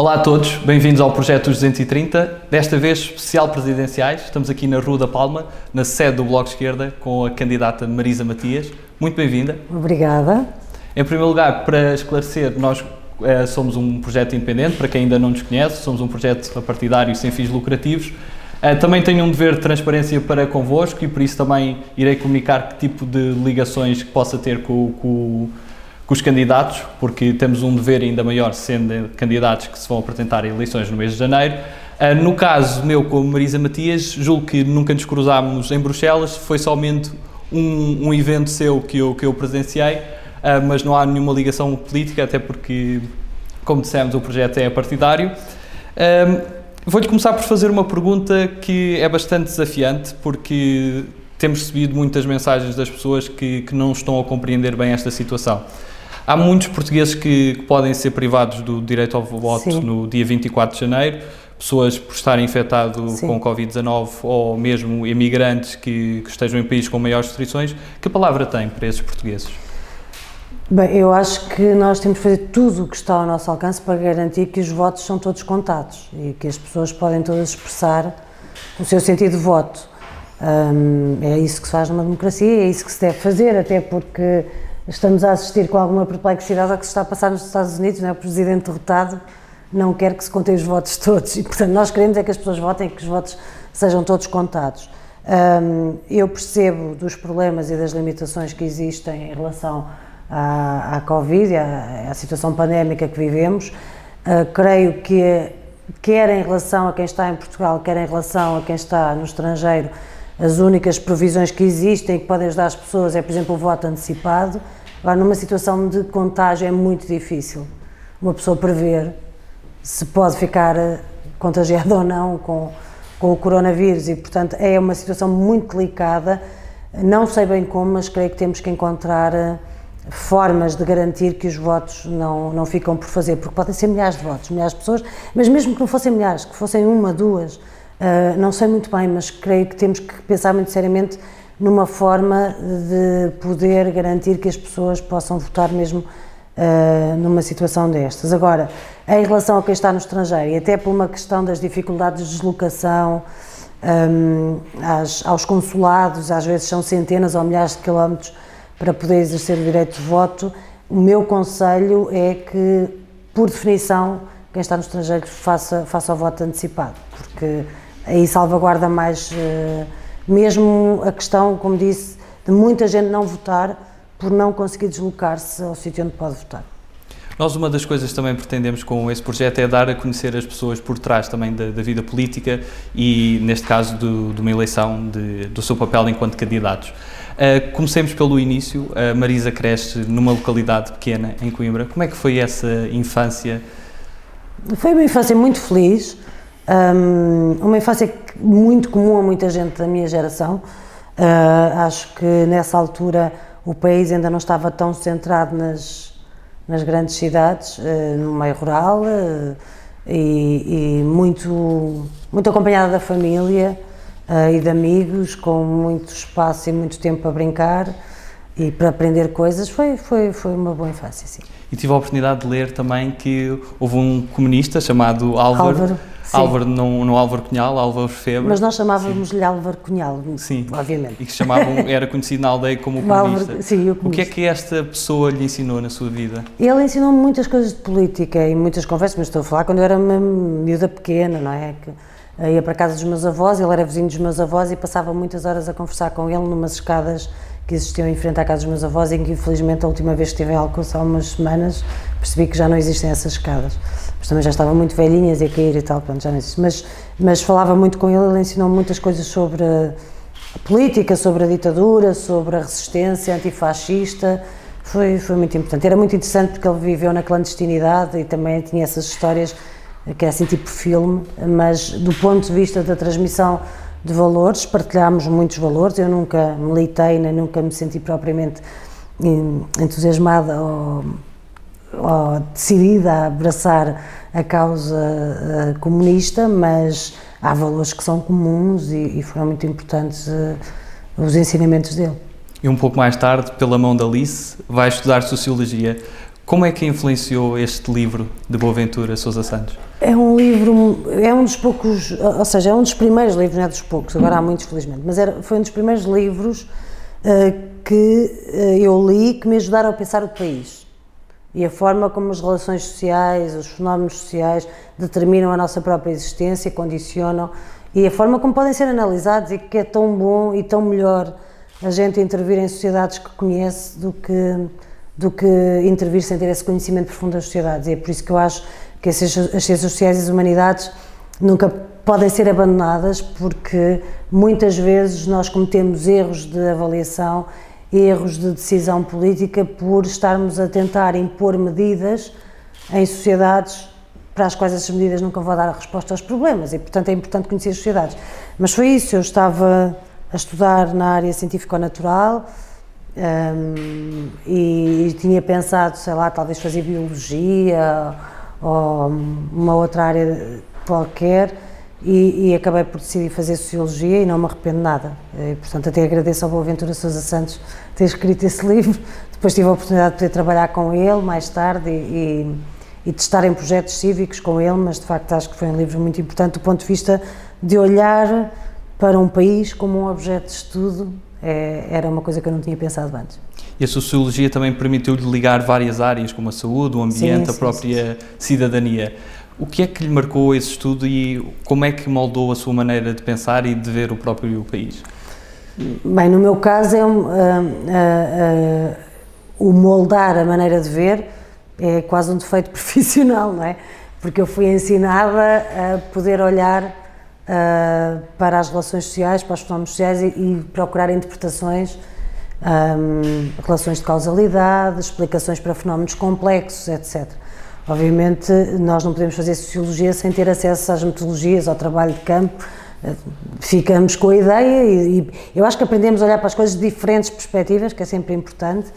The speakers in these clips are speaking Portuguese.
Olá a todos, bem-vindos ao Projeto 230, desta vez especial presidenciais. Estamos aqui na Rua da Palma, na sede do Bloco Esquerda, com a candidata Marisa Matias. Muito bem-vinda. Obrigada. Em primeiro lugar, para esclarecer, nós é, somos um projeto independente, para quem ainda não nos conhece, somos um projeto partidário sem fins lucrativos. É, também tenho um dever de transparência para convosco e por isso também irei comunicar que tipo de ligações que possa ter com, com com os candidatos, porque temos um dever ainda maior sendo candidatos que se vão apresentar em eleições no mês de janeiro. Uh, no caso meu com Marisa Matias, julgo que nunca nos cruzámos em Bruxelas, foi somente um, um evento seu que eu, que eu presenciei, uh, mas não há nenhuma ligação política, até porque, como dissemos, o projeto é partidário. Uh, Vou-lhe começar por fazer uma pergunta que é bastante desafiante, porque temos recebido muitas mensagens das pessoas que, que não estão a compreender bem esta situação. Há muitos portugueses que, que podem ser privados do direito ao voto Sim. no dia 24 de janeiro, pessoas por estarem infectados com Covid-19 ou mesmo imigrantes que, que estejam em países com maiores restrições. Que palavra tem para esses portugueses? Bem, eu acho que nós temos que fazer tudo o que está ao nosso alcance para garantir que os votos são todos contados e que as pessoas podem todas expressar o seu sentido de voto. Hum, é isso que se faz numa democracia, é isso que se deve fazer, até porque estamos a assistir com alguma perplexidade ao que se está a passar nos Estados Unidos, não é? o presidente derrotado não quer que se contem os votos todos e, portanto, nós queremos é que as pessoas votem e que os votos sejam todos contados. Um, eu percebo dos problemas e das limitações que existem em relação à, à Covid, à, à situação pandémica que vivemos. Uh, creio que, quer em relação a quem está em Portugal, quer em relação a quem está no estrangeiro, as únicas provisões que existem que podem ajudar as pessoas é, por exemplo, o voto antecipado. Agora, numa situação de contágio é muito difícil uma pessoa prever se pode ficar eh, contagiada ou não com, com o coronavírus e, portanto, é uma situação muito delicada. Não sei bem como, mas creio que temos que encontrar eh, formas de garantir que os votos não, não ficam por fazer, porque podem ser milhares de votos, milhares de pessoas, mas mesmo que não fossem milhares, que fossem uma, duas, uh, não sei muito bem, mas creio que temos que pensar muito seriamente numa forma de poder garantir que as pessoas possam votar mesmo uh, numa situação destas. Agora, em relação a quem está no estrangeiro, e até por uma questão das dificuldades de deslocação, um, às, aos consulados, às vezes são centenas ou milhares de quilómetros para poder exercer o direito de voto, o meu conselho é que, por definição, quem está no estrangeiro faça, faça o voto antecipado, porque aí salvaguarda mais. Uh, mesmo a questão, como disse, de muita gente não votar por não conseguir deslocar-se ao sítio onde pode votar. Nós, uma das coisas que também pretendemos com esse projeto é dar a conhecer as pessoas por trás também da, da vida política e, neste caso, do, de uma eleição, de, do seu papel enquanto candidatos. Uh, comecemos pelo início. A Marisa cresce numa localidade pequena, em Coimbra. Como é que foi essa infância? Foi uma infância muito feliz, um, uma infância muito comum a muita gente da minha geração. Uh, acho que nessa altura o país ainda não estava tão centrado nas, nas grandes cidades, uh, no meio rural, uh, e, e, muito, muito acompanhada da família e de amigos, com muito espaço e muito tempo para brincar e para aprender coisas. Foi, foi, foi uma boa infância, sim. E tive a oportunidade de ler também que houve um comunista chamado Álvaro. Álvaro Sim. Álvaro, não, não Álvaro Cunhal, Álvaro Febre. Mas nós chamávamos-lhe Álvaro Cunhal, sim. obviamente. E que chamavam, era conhecido na aldeia como o comunista. Álvaro, sim, o comunista. O que é que esta pessoa lhe ensinou na sua vida? Ele ensinou-me muitas coisas de política e muitas conversas, mas estou a falar quando eu era uma miúda pequena, não é? Que ia para casa dos meus avós, ele era vizinho dos meus avós e passava muitas horas a conversar com ele numas escadas que existiam em frente à casa dos meus avós, em que infelizmente a última vez que estive em Alcoça, há umas semanas, percebi que já não existem essas escadas. Mas também já estavam muito velhinhas e a cair e tal, pronto, já não existe. Mas, mas falava muito com ele, ele ensinou muitas coisas sobre a política, sobre a ditadura, sobre a resistência antifascista. Foi, foi muito importante. Era muito interessante porque ele viveu na clandestinidade e também tinha essas histórias que é assim tipo filme, mas do ponto de vista da transmissão de valores, partilhámos muitos valores, eu nunca militei, nem nunca me senti propriamente entusiasmada ou, ou decidida a abraçar a causa uh, comunista, mas há valores que são comuns e, e foram muito importantes uh, os ensinamentos dele. E um pouco mais tarde, pela mão da Alice, vai estudar Sociologia. Como é que influenciou este livro de Boaventura Sousa Santos? É um livro, é um dos poucos, ou seja, é um dos primeiros livros, não é dos poucos, agora há muitos felizmente, mas era, foi um dos primeiros livros uh, que uh, eu li que me ajudaram a pensar o país e a forma como as relações sociais, os fenómenos sociais determinam a nossa própria existência, condicionam e a forma como podem ser analisados e que é tão bom e tão melhor a gente intervir em sociedades que conhece do que do que intervir sem ter esse conhecimento profundo das sociedades. E é por isso que eu acho que as ciências sociais e as humanidades nunca podem ser abandonadas, porque muitas vezes nós cometemos erros de avaliação, erros de decisão política por estarmos a tentar impor medidas em sociedades para as quais essas medidas nunca vão dar a resposta aos problemas e, portanto, é importante conhecer as sociedades. Mas foi isso, eu estava a estudar na área científico-natural, um, e, e, tinha pensado, sei lá, talvez fazer biologia ou uma outra área qualquer e, e, acabei por decidir fazer sociologia e não me arrependo nada. E, portanto, até agradeço ao Boaventura Sousa Santos ter escrito esse livro. Depois tive a oportunidade de poder trabalhar com ele mais tarde e, e de estar em projetos cívicos com ele, mas de facto acho que foi um livro muito importante do ponto de vista de olhar para um país como um objeto de estudo é, era uma coisa que eu não tinha pensado antes. E a sociologia também permitiu-lhe ligar várias áreas, como a saúde, o ambiente, sim, a própria sim. cidadania. O que é que lhe marcou esse estudo e como é que moldou a sua maneira de pensar e de ver o próprio país? Bem, no meu caso, é um, uh, uh, uh, o moldar a maneira de ver é quase um defeito profissional, não é? Porque eu fui ensinada a poder olhar uh, para as relações sociais, para os fenómenos sociais e, e procurar interpretações, um, relações de causalidade, explicações para fenómenos complexos, etc. Obviamente, nós não podemos fazer sociologia sem ter acesso às metodologias, ao trabalho de campo. Ficamos com a ideia e, e eu acho que aprendemos a olhar para as coisas de diferentes perspectivas, que é sempre importante,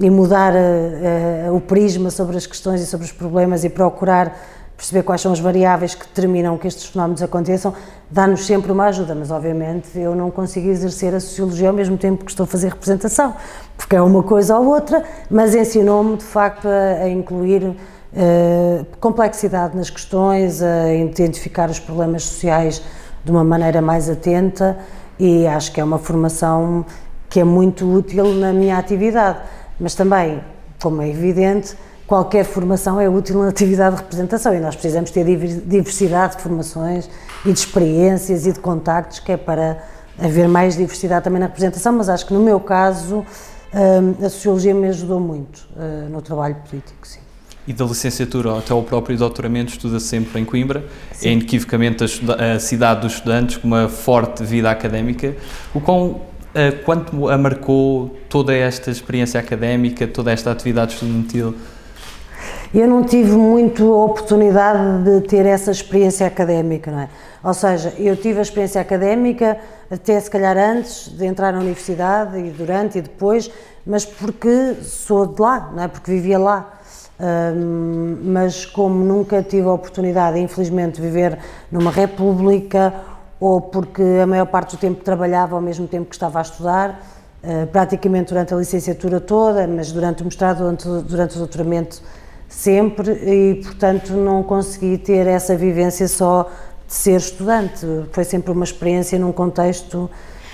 e mudar uh, uh, o prisma sobre as questões e sobre os problemas e procurar perceber quais são as variáveis que determinam que estes fenómenos aconteçam, dá-nos sempre uma ajuda, mas obviamente eu não consigo exercer a sociologia ao mesmo tempo que estou a fazer representação, porque é uma coisa ou outra, mas ensinou-me de facto a, a incluir uh, complexidade nas questões, a identificar os problemas sociais de uma maneira mais atenta e acho que é uma formação que é muito útil na minha atividade, mas também, como é evidente, qualquer formação é útil na atividade de representação e nós precisamos ter diversidade de formações e de experiências e de contactos, que é para haver mais diversidade também na representação, mas acho que no meu caso hum, a sociologia me ajudou muito hum, no trabalho político, sim. E da licenciatura até ao próprio doutoramento estuda sempre em Coimbra, sim. é inequivocamente a, a, cidade dos estudantes com uma forte vida académica. O quão, quanto a marcou toda esta experiência académica, toda esta atividade estudantil eu não tive muito oportunidade de ter essa experiência académica, não é? Ou seja, eu tive a experiência académica até se calhar antes de entrar na universidade e durante e depois, mas porque sou de lá, não é? Porque vivia lá. Um, mas como nunca tive a oportunidade, infelizmente, de viver numa república ou porque a maior parte do tempo trabalhava ao mesmo tempo que estava a estudar, uh, praticamente durante a licenciatura toda, mas durante o mestrado, durante, durante o doutoramento sempre e, portanto, não consegui ter essa vivência só de ser estudante. Foi sempre uma experiência num contexto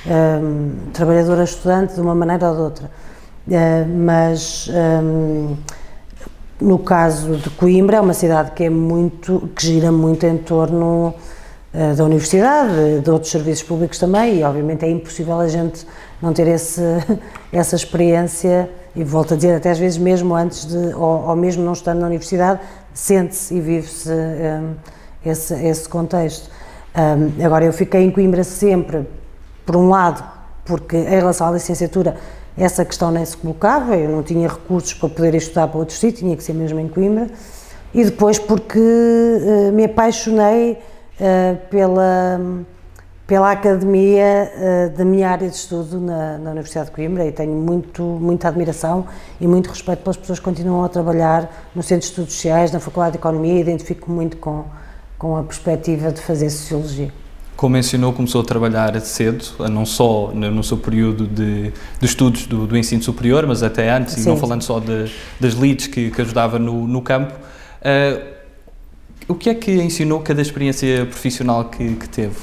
um, trabalhadora-estudante de uma maneira ou de outra. Uh, mas um, no caso de Coimbra é uma cidade que é muito que gira muito em torno uh, da universidade, de outros serviços públicos também e obviamente é impossível a gente não ter esse, essa experiência e volto a dizer, até às vezes mesmo antes de, ou, ou mesmo não estando na universidade, sente-se e vive-se um, esse, esse contexto. Um, agora, eu fiquei em Coimbra sempre, por um lado, porque em relação à licenciatura essa questão nem se colocava, eu não tinha recursos para poder estudar para outro sítio, tinha que ser mesmo em Coimbra, e depois porque uh, me apaixonei uh, pela pela academia uh, da minha área de estudo na, na, Universidade de Coimbra e tenho muito, muita admiração e muito respeito pelas pessoas que continuam a trabalhar no Centro de Estudos Sociais, na Faculdade de Economia e identifico muito com, com a perspectiva de fazer Sociologia. como mencionou, começou a trabalhar cedo, não só no, seu período de, de estudos do, do, ensino superior, mas até antes, Sim. e não falando só de, das leads que, que ajudava no, no campo. Uh, o que é que ensinou cada experiência profissional que, que teve?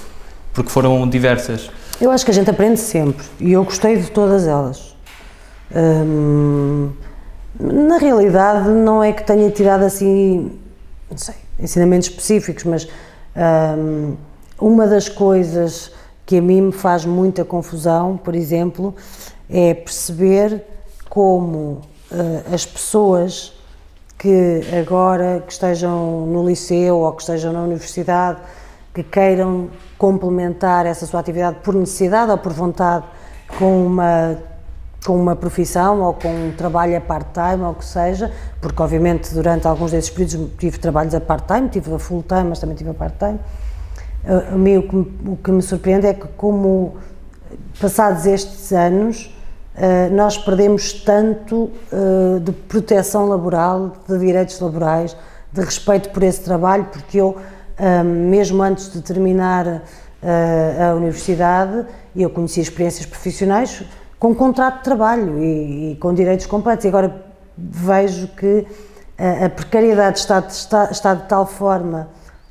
Porque foram diversas. Eu acho que a gente aprende sempre e eu gostei de todas elas. Hum, na realidade, não é que tenha tirado assim, não sei, ensinamentos específicos, mas hum, uma das coisas que a mim me faz muita confusão, por exemplo, é perceber como uh, as pessoas que agora que estejam no liceu ou que estejam na universidade, que queiram complementar essa sua atividade por necessidade ou por vontade com uma com uma profissão ou com um trabalho a part-time ou o que seja, porque obviamente durante alguns desses períodos tive trabalhos a part-time, tive a full-time, mas também tive a part-time. A mim o que, o que me surpreende é que como passados estes anos uh, nós perdemos tanto uh, de proteção laboral, de direitos laborais, de respeito por esse trabalho, porque eu, mesmo antes de terminar uh, a universidade, eu conheci experiências profissionais com contrato de trabalho e, e com direitos completos. E agora vejo que a precariedade está, está, está de tal forma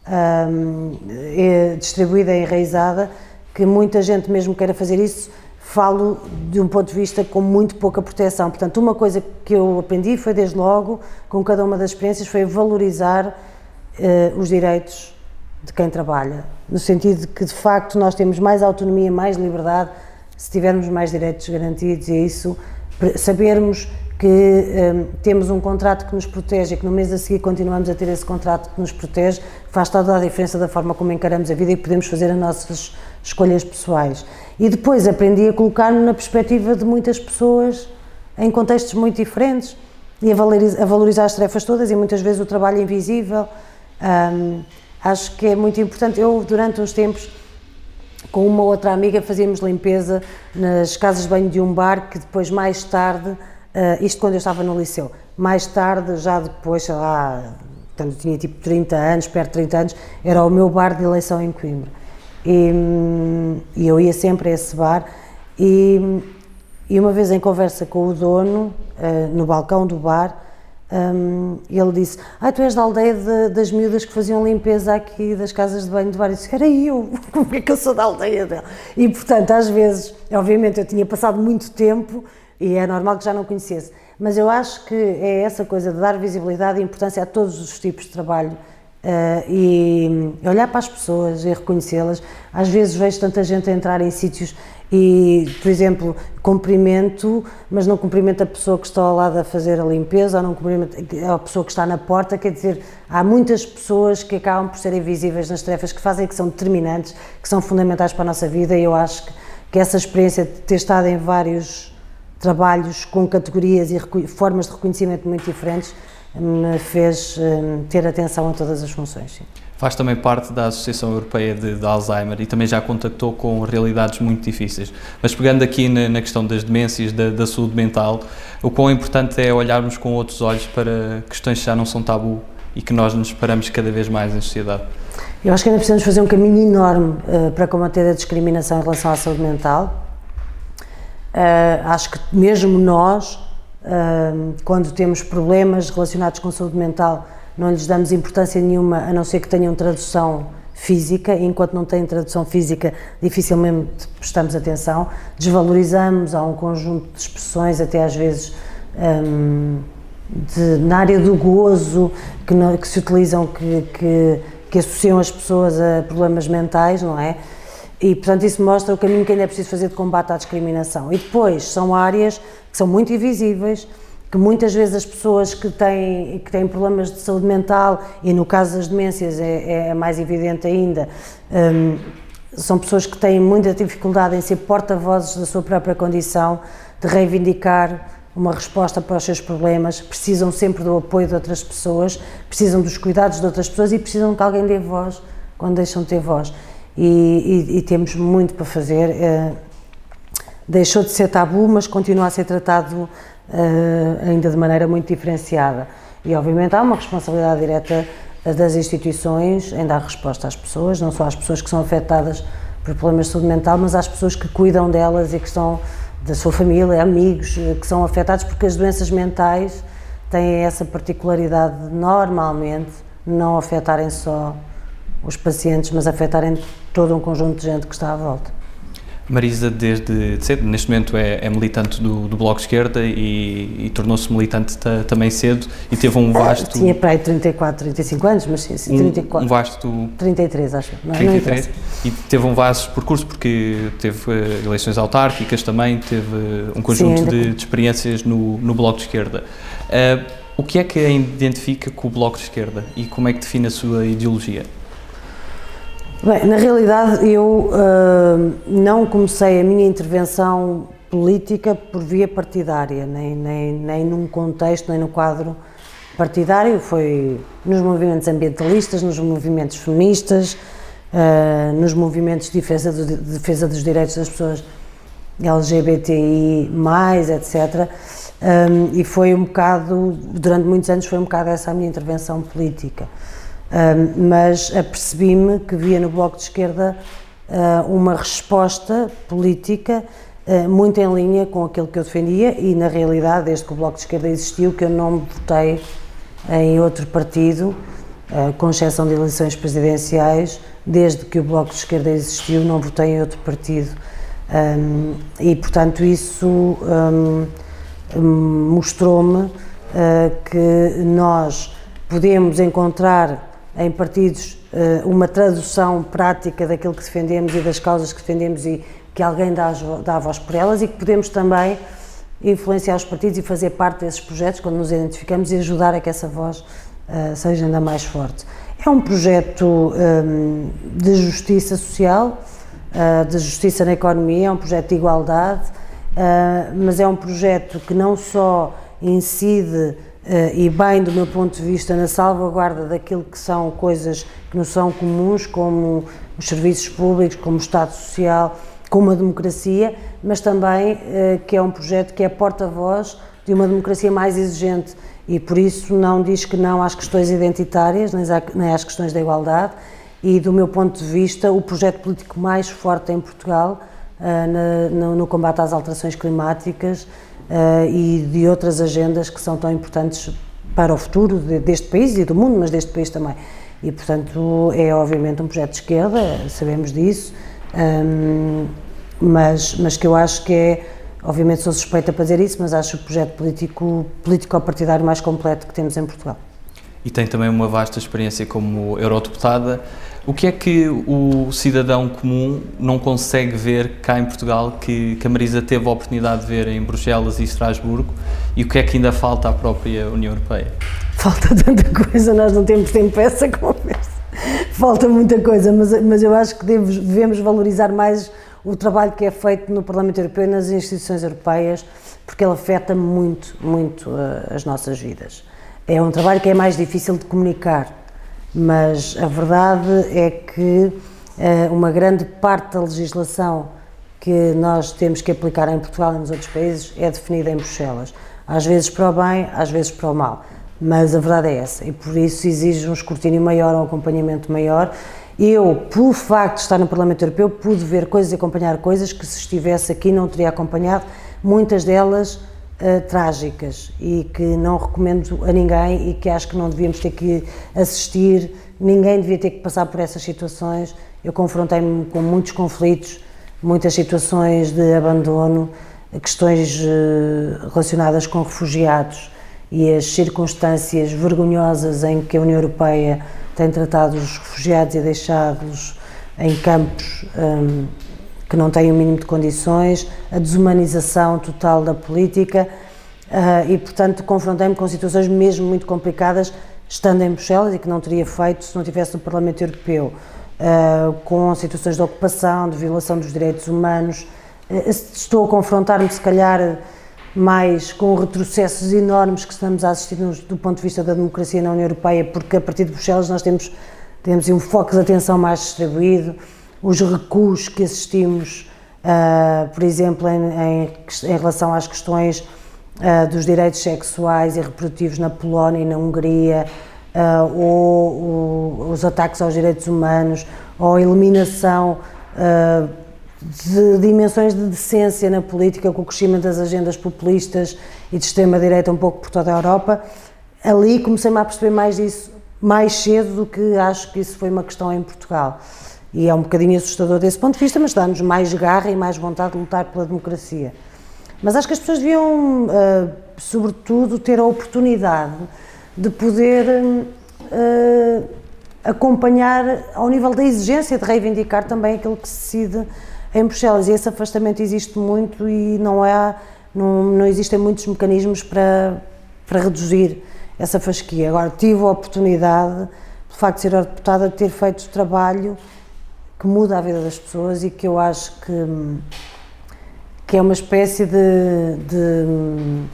um, é distribuída e enraizada, que muita gente mesmo queira fazer isso, falo de um ponto de vista com muito pouca proteção. Portanto, uma coisa que eu aprendi foi desde logo, com cada uma das experiências, foi valorizar uh, os direitos de quem trabalha, no sentido de que de facto nós temos mais autonomia, mais liberdade se tivermos mais direitos garantidos e isso sabermos que um, temos um contrato que nos protege e que no mês a seguir continuamos a ter esse contrato que nos protege, faz toda a diferença da forma como encaramos a vida e podemos fazer as nossas escolhas pessoais. E depois aprendi a colocar-me na perspectiva de muitas pessoas em contextos muito diferentes e a valorizar, as tarefas todas e muitas vezes o trabalho invisível. Um, acho que é muito importante. Eu, durante uns tempos, com uma outra amiga, fazíamos limpeza nas casas de banho de um bar que depois, mais tarde, Uh, isto quando eu estava no liceu. Mais tarde, já depois, sei lá, quando tinha tipo 30 anos, perto de 30 anos, era o meu bar de eleição em Coimbra. E, e eu ia sempre a esse bar e, e, uma vez em conversa com o dono, uh, no balcão do bar, um, ele disse: Ah, tu és da aldeia de, das miúdas que faziam limpeza aqui das casas de banho bar. Eu disse: Era eu, como é que eu sou da aldeia dela? E portanto, às vezes, obviamente, eu tinha passado muito tempo e é normal que já não conhecesse. Mas eu acho que é essa coisa de dar visibilidade e importância a todos os tipos de trabalho e olhar para as pessoas e reconhecê-las. Às vezes vejo tanta gente a entrar em sítios e, por exemplo, cumprimento, mas não cumprimento a pessoa que está ao lado a fazer a limpeza, ou não cumprimento a pessoa que está na porta, quer dizer, há muitas pessoas que acabam por serem visíveis nas tarefas que fazem, que são determinantes, que são fundamentais para a nossa vida e eu acho que, que essa experiência de ter estado em vários trabalhos com categorias e formas de reconhecimento muito diferentes me fez um, ter atenção a todas as funções. Sim. Faz também parte da Associação Europeia de, de, Alzheimer e também já contactou com realidades muito difíceis. Mas pegando aqui na, na questão das demências, da, da, saúde mental, o quão importante é olharmos com outros olhos para questões que já não são tabu e que nós nos paramos cada vez mais em sociedade. Eu acho que ainda precisamos fazer um caminho enorme uh, para combater a discriminação em relação à saúde mental Uh, acho que mesmo nós, quando temos problemas relacionados com saúde mental, não lhes damos importância nenhuma, a não ser que tenham tradução física, enquanto não têm tradução física, dificilmente prestamos atenção, desvalorizamos, há um conjunto de expressões, até às vezes de, na área do gozo, que, que se utilizam, que, que, que associam as pessoas a problemas mentais, não é? E, portanto, isso mostra o caminho que ainda é preciso fazer de combate à discriminação. E depois, são áreas que são muito invisíveis, que muitas vezes as pessoas que têm, que têm problemas de saúde mental, e no caso das demências é, é mais evidente ainda, um, são pessoas que têm muita dificuldade em ser porta-vozes da sua própria condição, de reivindicar uma resposta para os seus problemas, precisam sempre do apoio de outras pessoas, precisam dos cuidados de outras pessoas e precisam que alguém dê voz quando deixam de ter voz e, e, e temos muito para fazer. Uh, deixou de ser tabu, mas continua a ser tratado uh, ainda de maneira muito diferenciada. E obviamente há uma responsabilidade direta das instituições em dar resposta às pessoas, não só às pessoas que são afetadas por problemas de saúde mental, mas às pessoas que cuidam delas e que estão da sua família, amigos, eh, que são afetados, porque as doenças mentais têm essa particularidade de, normalmente, não afetarem só os pacientes, mas afetarem todo um conjunto de gente que está à volta. Marisa, desde cedo, neste momento é, é militante do, do, Bloco de Esquerda e, e tornou-se militante também cedo e teve um vasto... tinha para aí 34, 35 anos, mas sim, sim 34. Um, vasto... 33, acho. Não, 33. Não e teve um vasto percurso porque teve uh, eleições autárquicas também, teve um conjunto sim, de, de, experiências no, no Bloco de Esquerda. Uh, o que é que a identifica com o Bloco de Esquerda e como é que define a sua ideologia? Bem, na realidade eu uh, não comecei a minha intervenção política por via partidária, nem, nem, nem num contexto, nem no quadro partidário, foi nos movimentos ambientalistas, nos movimentos feministas, uh, nos movimentos de defesa, de defesa dos direitos das pessoas LGBTI+, etc. Um, e foi um bocado, durante muitos anos foi um bocado essa a minha intervenção política. Mas apercebi-me que via no Bloco de Esquerda uh, uma resposta política uh, muito em linha com aquilo que eu defendia e, na realidade, desde que o Bloco de Esquerda existiu, que eu não votei em outro partido, uh, com exceção de eleições presidenciais, desde que o Bloco de Esquerda existiu, não votei em outro partido. Um, e, portanto, isso um, mostrou-me que nós podemos encontrar em partidos eh, uma tradução prática daquilo que defendemos e das causas que defendemos e que alguém dá, dá a voz por elas e que podemos também influenciar os partidos e fazer parte desses projetos quando nos identificamos e ajudar a que essa voz uh, seja ainda mais forte. É um projeto um, ehm, de justiça social, uh, de justiça na economia, é um projeto de igualdade, uh, mas é um projeto que não só incide e bem, do meu ponto de vista, na salvaguarda daquilo que são coisas que nos são comuns, como os serviços públicos, como o Estado Social, como a democracia, mas também uh, que é um projeto que é porta-voz de uma democracia mais exigente. E por isso não diz que não às questões identitárias, nem às questões da igualdade. E do meu ponto de vista o projeto político mais forte em Portugal no, no combate às alterações climáticas uh, e de outras agendas que são tão importantes para o futuro deste país e do mundo, mas deste país também. E, portanto, é obviamente um projeto de esquerda, sabemos disso, um, mas, mas que eu acho que é, obviamente sou suspeita para dizer isso, mas acho o projeto político, político-partidário mais completo que temos em Portugal. E tem também uma vasta experiência como eurodeputada. O que é que o cidadão comum não consegue ver cá em Portugal que, que a Marisa teve a oportunidade de ver em Bruxelas e Estrasburgo e o que é que ainda falta à própria União Europeia? Falta tanta coisa, nós não temos tempo para essa conversa. Falta muita coisa, mas, mas eu acho que devemos, devemos valorizar mais o trabalho que é feito no Parlamento Europeu e nas instituições europeias, porque ele afeta muito, muito uh, as nossas vidas. É um trabalho que é mais difícil de comunicar mas a verdade é que uh, uma grande parte da legislação que nós temos que aplicar em Portugal e nos outros países é definida em Bruxelas. Às vezes para o bem, às vezes para o mal. Mas a verdade é essa, e por isso exige um escrutínio maior, um acompanhamento maior. Eu, pelo facto de estar no Parlamento Europeu, pude ver coisas e acompanhar coisas que, se estivesse aqui, não teria acompanhado, muitas delas uh, trágicas e que não recomendo a ninguém e que acho que não devíamos ter que assistir, ninguém devia ter que passar por essas situações. Eu confrontei-me com muitos conflitos, muitas situações de abandono, questões uh, relacionadas com refugiados e as circunstâncias vergonhosas em que a União Europeia tem tratado os refugiados e deixado-os em campos um, que não têm o mínimo de condições, a desumanização total da política uh, e, portanto, confrontei-me com situações mesmo muito complicadas estando em Bruxelas e que não teria feito se não estivesse no Parlamento Europeu, uh, com situações de ocupação, de violação dos direitos humanos. Uh, estou a confrontar-me, se calhar, mais com retrocessos enormes que estamos a assistir do ponto de vista da democracia na União Europeia, porque a partir de Bruxelas nós temos, temos um foco de atenção mais distribuído os recuos que assistimos, uh, por exemplo, em, em, em, relação às questões uh, dos direitos sexuais e reprodutivos na Polónia e na Hungria, uh, ou, ou, os ataques aos direitos humanos, ou a eliminação de dimensões de decência na política com o crescimento das agendas populistas e de extrema-direita um pouco por toda a Europa, ali comecei-me a perceber mais disso mais cedo do que acho que isso foi uma questão em Portugal. E é um bocadinho assustador desse ponto de vista, mas dá-nos mais garra e mais vontade de lutar pela democracia. Mas acho que as pessoas deviam, uh, sobretudo, ter a oportunidade de poder uh, acompanhar ao nível da exigência de reivindicar também aquilo que se decide em Bruxelas. E esse afastamento existe muito e não, há, não, não existem muitos mecanismos para, para reduzir essa fasquia. Agora, tive a oportunidade, de facto de ser deputada, de ter feito trabalho que muda a vida das pessoas e que eu acho que, que é uma espécie de, de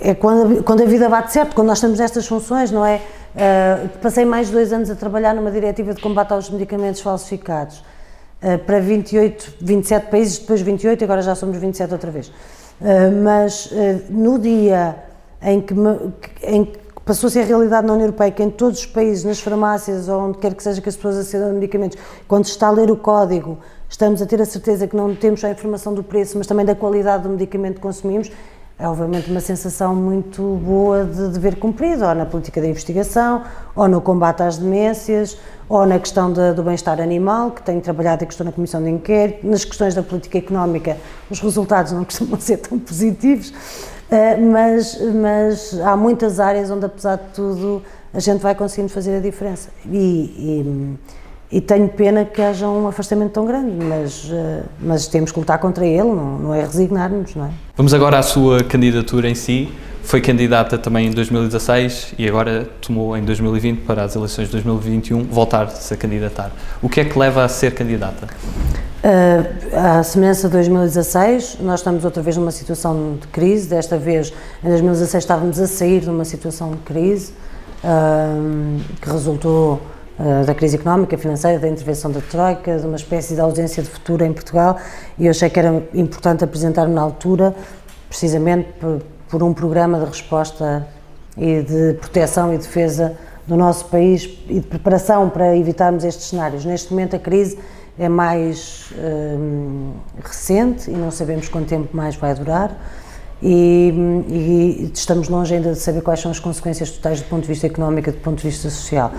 é quando, quando a vida bate certo, quando nós estamos nestas funções, não é? Uh, passei mais de dois anos a trabalhar numa diretiva de combate aos medicamentos falsificados uh, para 28, 27 países, depois 28, agora já somos 27 outra vez. Uh, mas no dia em que, me, em que passou a ser a realidade na União Europeia, que em todos os países, nas farmácias ou onde quer que seja que as pessoas acedam a medicamentos, quando se está a ler o código, estamos a ter a certeza que não temos só a informação do preço, mas também da qualidade do medicamento que consumimos, é obviamente uma sensação muito boa de dever cumprido, ou na política da investigação, ou no combate às demências, ou na questão de, do bem-estar animal, que tenho trabalhado e que estou na Comissão de Inquérito, nas questões da política económica, os resultados não costumam ser tão positivos, mas, mas há muitas áreas onde, apesar de tudo, a gente vai conseguindo fazer a diferença. E, e, e tenho pena que haja um afastamento tão grande, mas, eh, mas temos que lutar contra ele, não, não é resignar-nos, não é? Vamos agora à sua candidatura em si. Foi candidata também em 2016 e agora tomou em 2020 para as eleições de 2021 voltar-se a candidatar. O que é que leva a ser candidata? Uh, a semelhança de 2016, nós estamos outra vez numa situação de crise. Desta vez, em 2016, estávamos a sair de uma situação de crise uh, que resultou uh, da crise económica, financeira, da intervenção da Troika, de uma espécie de ausência de futuro em Portugal. E eu achei que era importante apresentar-me na altura, precisamente por, por um programa de resposta e de proteção e defesa do nosso país e de preparação para evitarmos estes cenários. Neste momento, a crise é mais hum, recente e não sabemos quanto tempo mais vai durar. E, e, estamos longe ainda de saber quais são as consequências totais do ponto de vista económico e do ponto de vista social.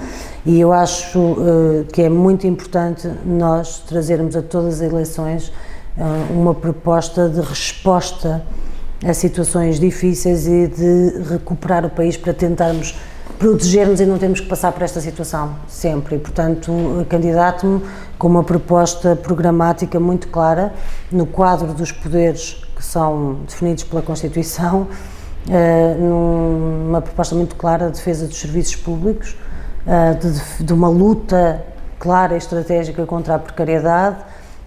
E eu acho uh, que é muito importante nós trazermos a todas as eleições uh, uma proposta de resposta a situações difíceis e de recuperar o país para tentarmos protegermos e não temos que passar por esta situação sempre. E, portanto, candidato-me com uma proposta programática muito clara no quadro dos poderes que são definidos pela Constituição, eh, numa proposta muito clara de defesa dos serviços públicos, eh, de uma luta clara e estratégica contra a precariedade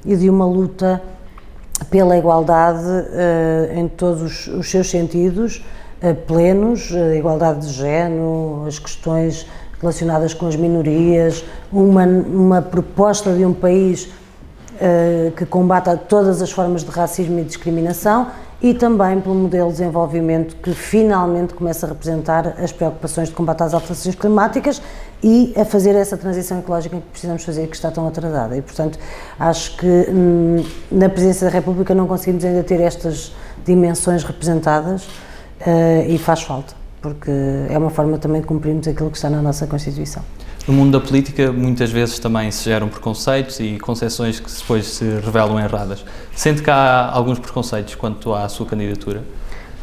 e de uma luta pela igualdade uh, em todos os, seus sentidos, uh, plenos, a igualdade de género, as questões relacionadas com as minorias, uma, uma proposta de um país uh, que combata todas as formas de racismo e discriminação e também pelo modelo de desenvolvimento que finalmente começa a representar as preocupações de combate às alterações climáticas e a fazer essa transição ecológica que precisamos fazer que está tão atrasada. E, portanto, acho que hum, na Presidência da República não conseguimos ainda ter estas dimensões representadas uh, e faz falta porque é uma forma também de cumprirmos aquilo que está na nossa Constituição. No mundo da política, muitas vezes também se geram preconceitos e concessões que depois se revelam erradas. Sente que há alguns preconceitos quanto à sua candidatura?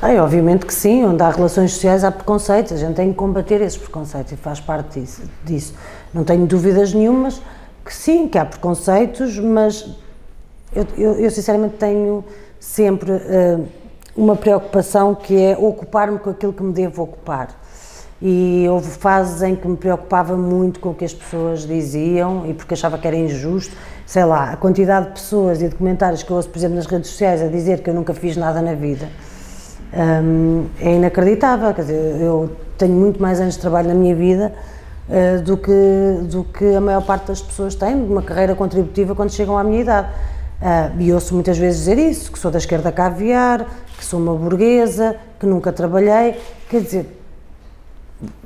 Ah, obviamente que sim, onde há relações sociais há preconceitos, a gente tem que combater esses preconceitos e faz parte disso. disso. Não tenho dúvidas nenhumas que sim, que há preconceitos, mas eu, eu, eu sinceramente tenho sempre. Uh, uma preocupação que é ocupar-me com aquilo que me devo ocupar. E houve fases em que me preocupava muito com o que as pessoas diziam e porque achava que era injusto. Sei lá, a quantidade de pessoas e de comentários que eu ouço, por exemplo, nas redes sociais a dizer que eu nunca fiz nada na vida hum, é inacreditável. Quer dizer, eu tenho muito mais anos de trabalho na minha vida uh, do, que, do que a maior parte das pessoas têm de uma carreira contributiva quando chegam à minha idade. Uh, e ouço muitas vezes dizer isso, que sou da esquerda caviar, que sou uma burguesa, que nunca trabalhei. Quer dizer,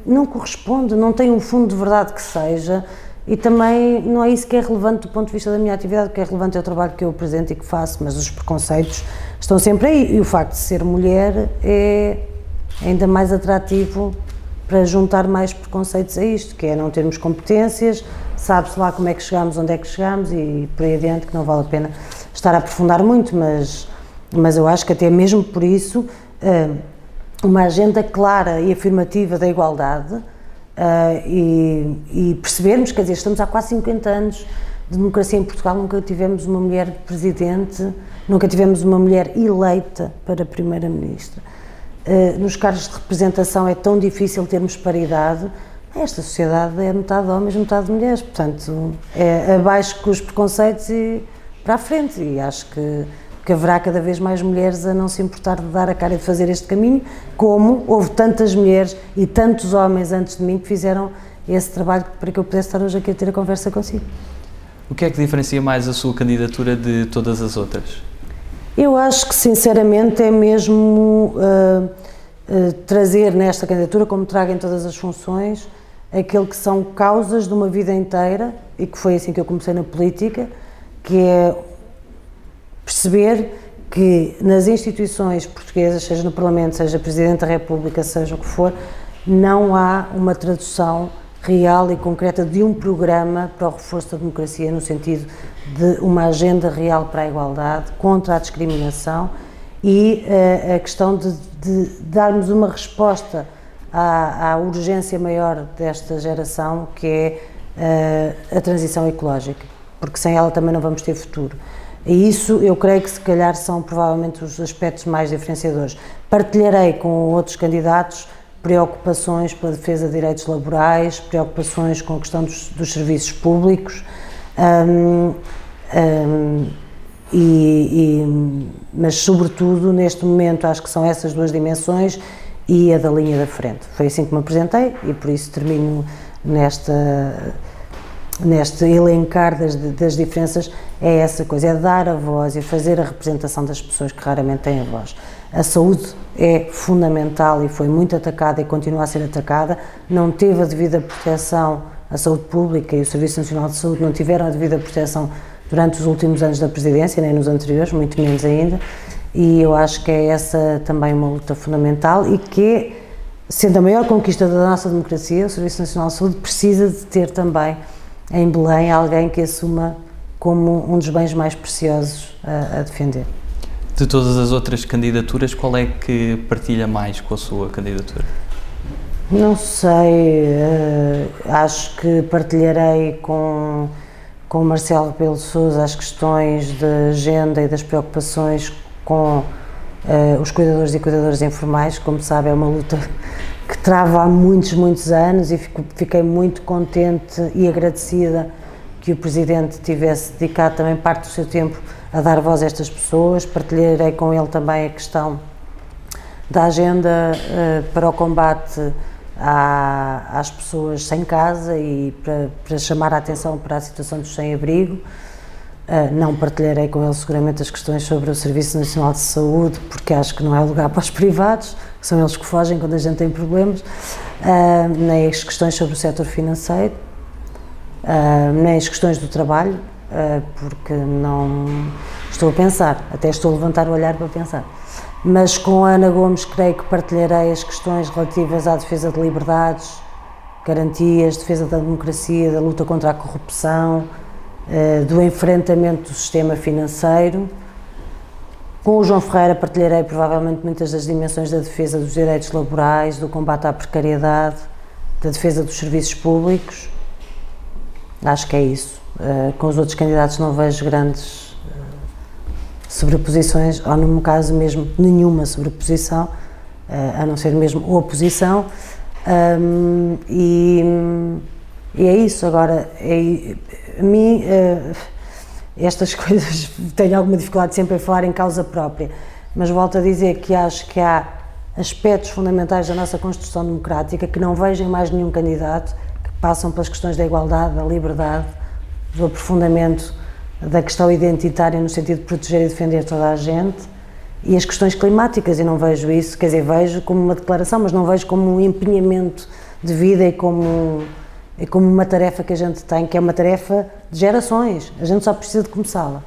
não corresponde, não tem um fundo de verdade que seja e também não é isso que é relevante do ponto de vista da minha atividade, o que é relevante é o trabalho que eu apresento e que faço, mas os preconceitos estão sempre aí. E o facto de ser mulher é ainda mais atrativo para juntar mais preconceitos a isto, que é não termos competências, sabe-se lá como é que chegamos, onde é que chegamos e por aí adiante, que não vale a pena estar a aprofundar muito, mas, mas eu acho que até mesmo por isso eh, uma agenda clara e afirmativa da igualdade uh, e, e, percebermos, quer dizer, estamos há quase 50 anos de democracia em Portugal, nunca tivemos uma mulher presidente, nunca tivemos uma mulher eleita para primeira-ministra. Uh, nos cargos de representação é tão difícil termos paridade. Esta sociedade é metade de homens, metade de mulheres, portanto, é abaixo com os preconceitos e para a frente. E acho que que haverá cada vez mais mulheres a não se importar de dar a cara e de fazer este caminho, como houve tantas mulheres e tantos homens antes de mim que fizeram esse trabalho para que eu pudesse estar hoje aqui a ter a conversa consigo. O que é que diferencia mais a sua candidatura de todas as outras? Eu acho que, sinceramente, é mesmo uh, uh, trazer nesta candidatura, como trago em todas as funções, aquilo que são causas de uma vida inteira, e que foi assim que eu comecei na política, que é perceber que nas instituições portuguesas, seja no Parlamento, seja Presidente da República, seja o que for, não há uma tradução real e concreta de um programa para o reforço da democracia, no sentido de uma agenda real para a igualdade, contra a discriminação e uh, a questão de, de, darmos uma resposta à, à, urgência maior desta geração, que é uh, a transição ecológica, porque sem ela também não vamos ter futuro. E isso eu creio que se calhar são provavelmente os aspectos mais diferenciadores. Partilharei com outros candidatos preocupações pela defesa de direitos laborais, preocupações com a questão dos, dos serviços públicos, um, um, e, e, mas sobretudo neste momento acho que são essas duas dimensões e a da linha da frente. Foi assim que me apresentei e por isso termino nesta neste elencar das, das diferenças é essa coisa, é dar a voz e fazer a representação das pessoas que raramente têm a voz. A saúde é fundamental e foi muito atacada e continua a ser atacada, não teve a devida proteção, a saúde pública e o Serviço Nacional de Saúde não tiveram a devida proteção durante os últimos anos da presidência, nem nos anteriores, muito menos ainda, e eu acho que é essa também uma luta fundamental e que, sendo a maior conquista da nossa democracia, o Serviço Nacional de Saúde precisa de ter também em Belém alguém que assuma como um dos bens mais preciosos a, a, defender. De todas as outras candidaturas, qual é que partilha mais com a sua candidatura? Não sei, uh, acho que partilharei com, com Marcelo Rebelo Sousa as questões da agenda e das preocupações com uh, os cuidadores e cuidadoras informais, como sabe é uma luta que trava há muitos, muitos anos e fico, fiquei muito contente e agradecida que o Presidente tivesse dedicado também parte do seu tempo a dar voz a estas pessoas. Partilharei com ele também a questão da agenda uh, para o combate à, às pessoas sem casa e para, para, chamar a atenção para a situação dos sem-abrigo. Uh, não partilharei com ele seguramente as questões sobre o Serviço Nacional de Saúde, porque acho que não é lugar para os privados são eles que fogem quando a gente tem problemas, uh, nem as questões sobre o setor financeiro, uh, nem as questões do trabalho, uh, porque não estou a pensar, até estou a levantar o olhar para pensar. Mas com a Ana Gomes creio que partilharei as questões relativas à defesa de liberdades, garantias, defesa da democracia, da luta contra a corrupção, do enfrentamento do sistema financeiro com o João Ferreira partilharei provavelmente muitas das dimensões da defesa dos direitos laborais, do combate à precariedade, da defesa dos serviços públicos. Acho que é isso. Uh, com os outros candidatos não vejo grandes uh, sobreposições, ou no meu caso mesmo nenhuma sobreposição, uh, a não ser mesmo oposição. Um, e, e, é isso. Agora, é, a mim estas coisas tenho alguma dificuldade sempre em falar em causa própria, mas volto a dizer que acho que há aspectos fundamentais da nossa Constituição Democrática que não vejo em mais nenhum candidato, passam pelas questões da igualdade, da liberdade, do aprofundamento da questão identitária no sentido de proteger e defender toda a gente e as questões climáticas, e não vejo isso, quer dizer, vejo como uma declaração, mas não vejo como um empenhamento de vida e como, e como uma tarefa que a gente tem, que é uma tarefa de gerações. A gente só precisa de começá-la.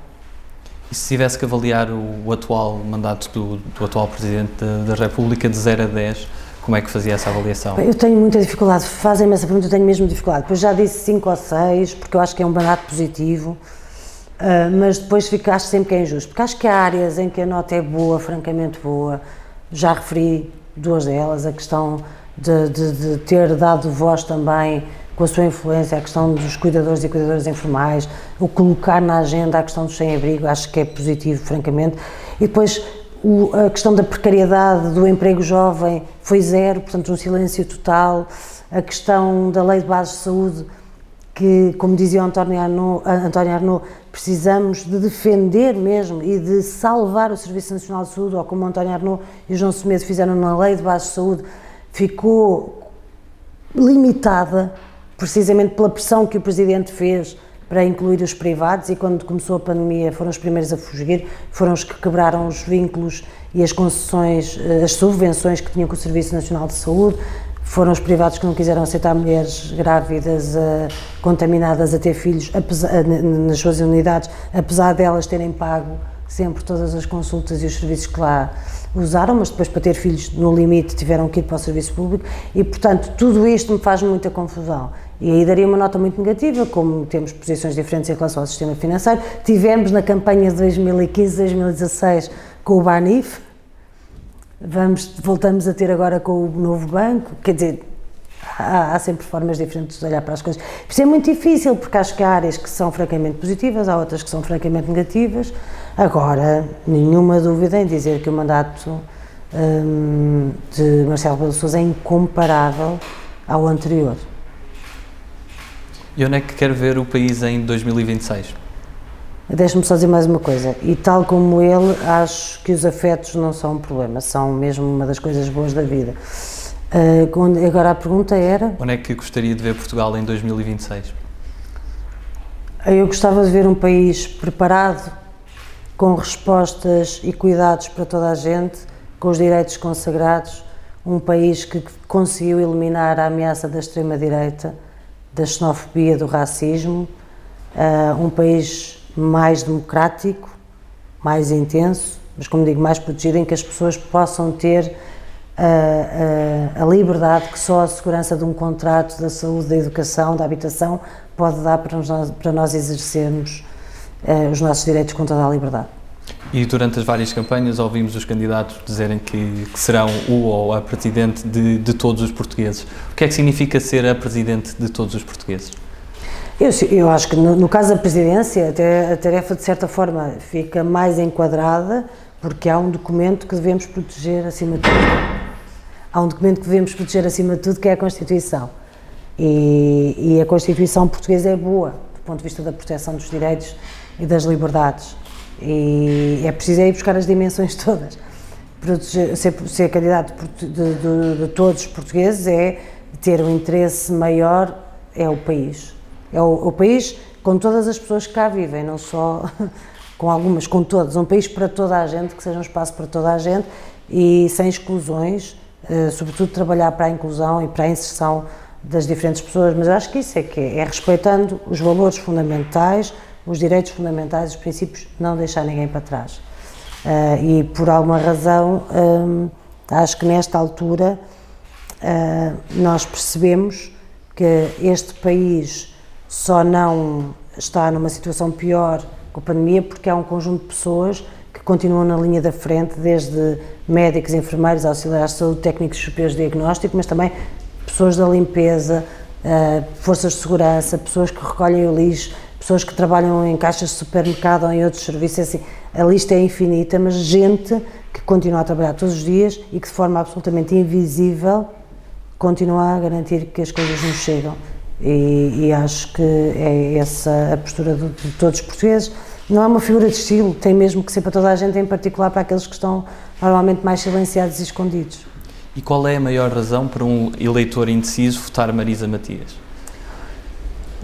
E se tivesse que avaliar o, o atual mandato do, do, atual Presidente da, da, República de 0 a 10, como é que fazia essa avaliação? Eu tenho muita dificuldade, fazem-me essa pergunta, eu tenho mesmo dificuldade. Depois já disse 5 ou 6, porque eu acho que é um mandato positivo, uh, mas depois fico, acho sempre que é injusto, porque acho que há áreas em que a nota é boa, francamente boa, já referi duas delas, a questão de, de, de ter dado voz também com a sua influência, a questão dos cuidadores e cuidadoras informais, o colocar na agenda a questão do sem-abrigo, acho que é positivo, francamente. E depois o, a questão da precariedade do emprego jovem foi zero, portanto, um silêncio total. A questão da lei de base de saúde, que, como dizia António Arnaud, António Arnaud, precisamos de defender mesmo e de salvar o Serviço Nacional de Saúde, ou como António Arnaud e João Semedo fizeram na lei de base de saúde, ficou limitada precisamente pela pressão que o Presidente fez para incluir os privados e quando começou a pandemia foram os primeiros a fugir, foram os que quebraram os vínculos e as concessões, eh, as subvenções que tinham com o Serviço Nacional de Saúde, foram os privados que não quiseram aceitar mulheres grávidas uh, contaminadas a ter filhos apesar, nas suas unidades, apesar delas terem pago sempre todas as consultas e os serviços que lá usaram, mas depois para ter filhos no limite tiveram que ir para o serviço público e, portanto, tudo isto me faz muita confusão. E aí daria uma nota muito negativa, como temos posições diferentes em relação ao sistema financeiro. Tivemos na campanha de 2015-2016 com o Banif, vamos, voltamos a ter agora com o novo banco, quer dizer, há, há, sempre formas diferentes de olhar para as coisas. Isso é muito difícil, porque acho que há áreas que são francamente positivas, há outras que são francamente negativas. Agora, nenhuma dúvida em dizer que o mandato hum, de Marcelo Rebelo Sousa é incomparável ao anterior. E onde é que quer ver o país em 2026? Deixe-me só dizer mais uma coisa, e tal como ele, acho que os afetos não são um problema, são mesmo uma das coisas boas da vida. Uh, agora a pergunta era. Onde é que gostaria de ver Portugal em 2026? Eu gostava de ver um país preparado, com respostas e cuidados para toda a gente, com os direitos consagrados, um país que conseguiu eliminar a ameaça da extrema-direita, da xenofobia, do racismo, uh, um país mais democrático, mais intenso, mas como digo, mais protegido, em que as pessoas possam ter a, a, a, liberdade que só a segurança de um contrato da saúde, da educação, da habitação pode dar para nós, para nós exercermos uh, os nossos direitos com toda a liberdade. E durante as várias campanhas ouvimos os candidatos dizerem que, que serão o ou a presidente de, de todos os portugueses. O que é que significa ser a presidente de todos os portugueses? Eu, eu acho que no, no, caso da presidência, até a tarefa de certa forma fica mais enquadrada, porque há um documento que devemos proteger acima de tudo. Há um documento que devemos proteger acima de tudo, que é a Constituição. E, e a Constituição portuguesa é boa, do ponto de vista da proteção dos direitos e das liberdades. E é preciso ir buscar as dimensões todas. Proteger, ser, ser candidato de, de, de todos os portugueses é ter um interesse maior, é o país é o, o país com todas as pessoas que cá vivem, não só com algumas, com todas. Um país para toda a gente, que seja um espaço para toda a gente e sem exclusões, eh, sobretudo trabalhar para a inclusão e para a inserção das diferentes pessoas, mas acho que isso é que é, é respeitando os valores fundamentais, os direitos fundamentais, os princípios, não deixar ninguém para trás. Uh, e por alguma razão, um, acho que nesta altura uh, nós percebemos que este país só não está numa situação pior com a pandemia porque há um conjunto de pessoas que continuam na linha da frente, desde médicos, enfermeiros, auxiliares de saúde, técnicos superiores de diagnóstico, mas também pessoas da limpeza, eh, forças de segurança, pessoas que recolhem o lixo, pessoas que trabalham em caixas de supermercado ou em outros serviços, assim, a lista é infinita, mas gente que continua a trabalhar todos os dias e que de forma absolutamente invisível continua a garantir que as coisas nos chegam. E, e, acho que é essa a postura de, de, todos os portugueses. Não é uma figura de estilo, tem mesmo que ser para toda a gente, em particular para aqueles que estão normalmente mais silenciados e escondidos. E qual é a maior razão para um eleitor indeciso votar Marisa Matias?